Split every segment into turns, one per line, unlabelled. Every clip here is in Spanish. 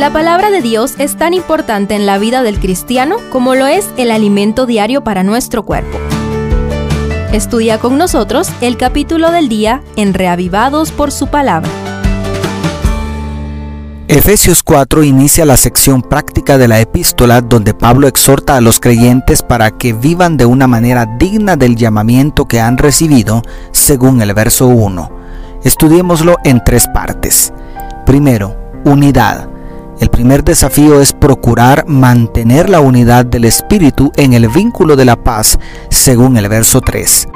La palabra de Dios es tan importante en la vida del cristiano como lo es el alimento diario para nuestro cuerpo. Estudia con nosotros el capítulo del día en Reavivados por su palabra.
Efesios 4 inicia la sección práctica de la epístola donde Pablo exhorta a los creyentes para que vivan de una manera digna del llamamiento que han recibido, según el verso 1. Estudiémoslo en tres partes. Primero, unidad. El primer desafío es procurar mantener la unidad del espíritu en el vínculo de la paz, según el verso 3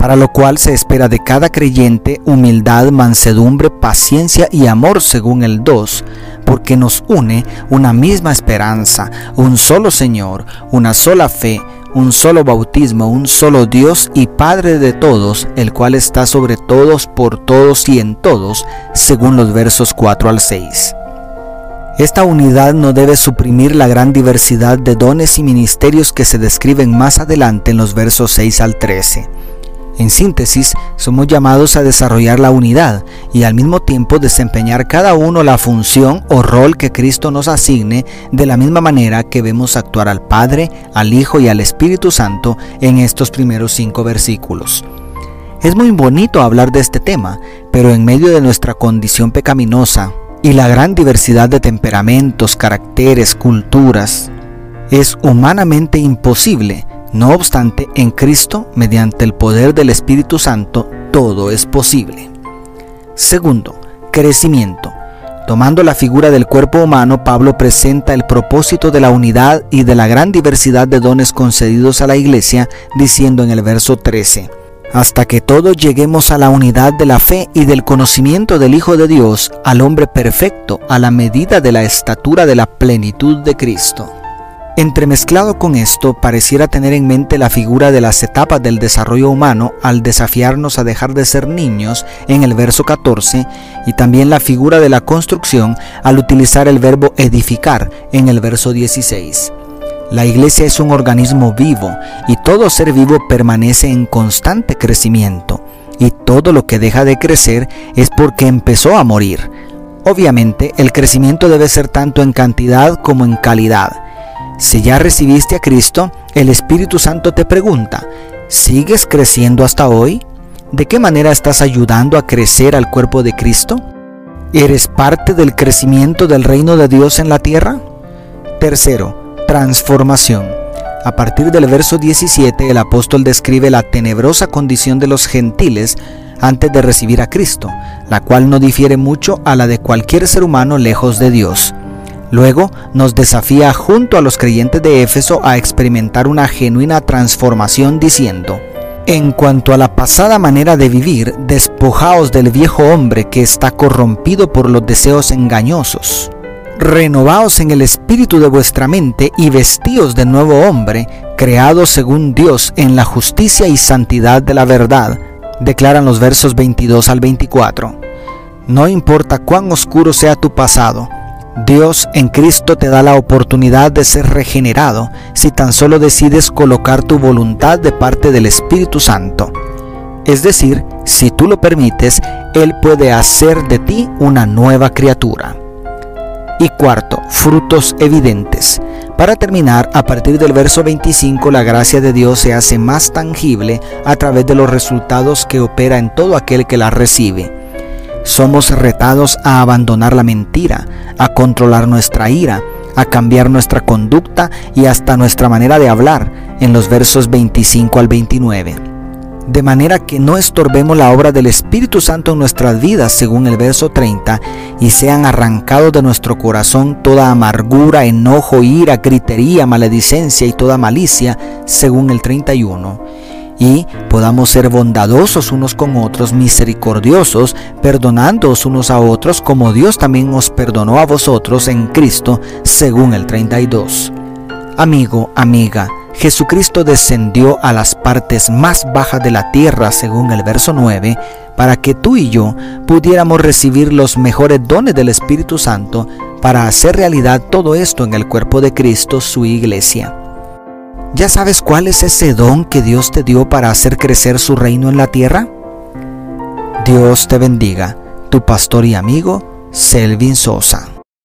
para lo cual se espera de cada creyente humildad, mansedumbre, paciencia y amor según el 2, porque nos une una misma esperanza, un solo Señor, una sola fe, un solo bautismo, un solo Dios y Padre de todos, el cual está sobre todos, por todos y en todos, según los versos 4 al 6. Esta unidad no debe suprimir la gran diversidad de dones y ministerios que se describen más adelante en los versos 6 al 13. En síntesis, somos llamados a desarrollar la unidad y al mismo tiempo desempeñar cada uno la función o rol que Cristo nos asigne de la misma manera que vemos actuar al Padre, al Hijo y al Espíritu Santo en estos primeros cinco versículos. Es muy bonito hablar de este tema, pero en medio de nuestra condición pecaminosa y la gran diversidad de temperamentos, caracteres, culturas, es humanamente imposible no obstante, en Cristo, mediante el poder del Espíritu Santo, todo es posible. Segundo, crecimiento. Tomando la figura del cuerpo humano, Pablo presenta el propósito de la unidad y de la gran diversidad de dones concedidos a la iglesia, diciendo en el verso 13, hasta que todos lleguemos a la unidad de la fe y del conocimiento del Hijo de Dios, al hombre perfecto, a la medida de la estatura de la plenitud de Cristo. Entremezclado con esto, pareciera tener en mente la figura de las etapas del desarrollo humano al desafiarnos a dejar de ser niños en el verso 14 y también la figura de la construcción al utilizar el verbo edificar en el verso 16. La iglesia es un organismo vivo y todo ser vivo permanece en constante crecimiento y todo lo que deja de crecer es porque empezó a morir. Obviamente el crecimiento debe ser tanto en cantidad como en calidad si ya recibiste a Cristo, el Espíritu Santo te pregunta, ¿sigues creciendo hasta hoy? ¿De qué manera estás ayudando a crecer al cuerpo de Cristo? ¿Eres parte del crecimiento del reino de Dios en la tierra? Tercero, transformación. A partir del verso 17 el apóstol describe la tenebrosa condición de los gentiles antes de recibir a Cristo, la cual no difiere mucho a la de cualquier ser humano lejos de Dios. Luego nos desafía junto a los creyentes de Éfeso a experimentar una genuina transformación diciendo, en cuanto a la pasada manera de vivir, despojaos del viejo hombre que está corrompido por los deseos engañosos. Renovaos en el espíritu de vuestra mente y vestíos de nuevo hombre, creado según Dios en la justicia y santidad de la verdad, declaran los versos 22 al 24. No importa cuán oscuro sea tu pasado, Dios en Cristo te da la oportunidad de ser regenerado si tan solo decides colocar tu voluntad de parte del Espíritu Santo. Es decir, si tú lo permites, Él puede hacer de ti una nueva criatura. Y cuarto, frutos evidentes. Para terminar, a partir del verso 25, la gracia de Dios se hace más tangible a través de los resultados que opera en todo aquel que la recibe. Somos retados a abandonar la mentira, a controlar nuestra ira, a cambiar nuestra conducta y hasta nuestra manera de hablar en los versos 25 al 29. De manera que no estorbemos la obra del Espíritu Santo en nuestras vidas, según el verso 30, y sean arrancados de nuestro corazón toda amargura, enojo, ira, gritería, maledicencia y toda malicia, según el 31 y podamos ser bondadosos unos con otros, misericordiosos, perdonándoos unos a otros como Dios también os perdonó a vosotros en Cristo, según el 32. Amigo, amiga, Jesucristo descendió a las partes más bajas de la tierra, según el verso 9, para que tú y yo pudiéramos recibir los mejores dones del Espíritu Santo para hacer realidad todo esto en el cuerpo de Cristo, su iglesia. ¿Ya sabes cuál es ese don que Dios te dio para hacer crecer su reino en la tierra? Dios te bendiga, tu pastor y amigo, Selvin Sosa.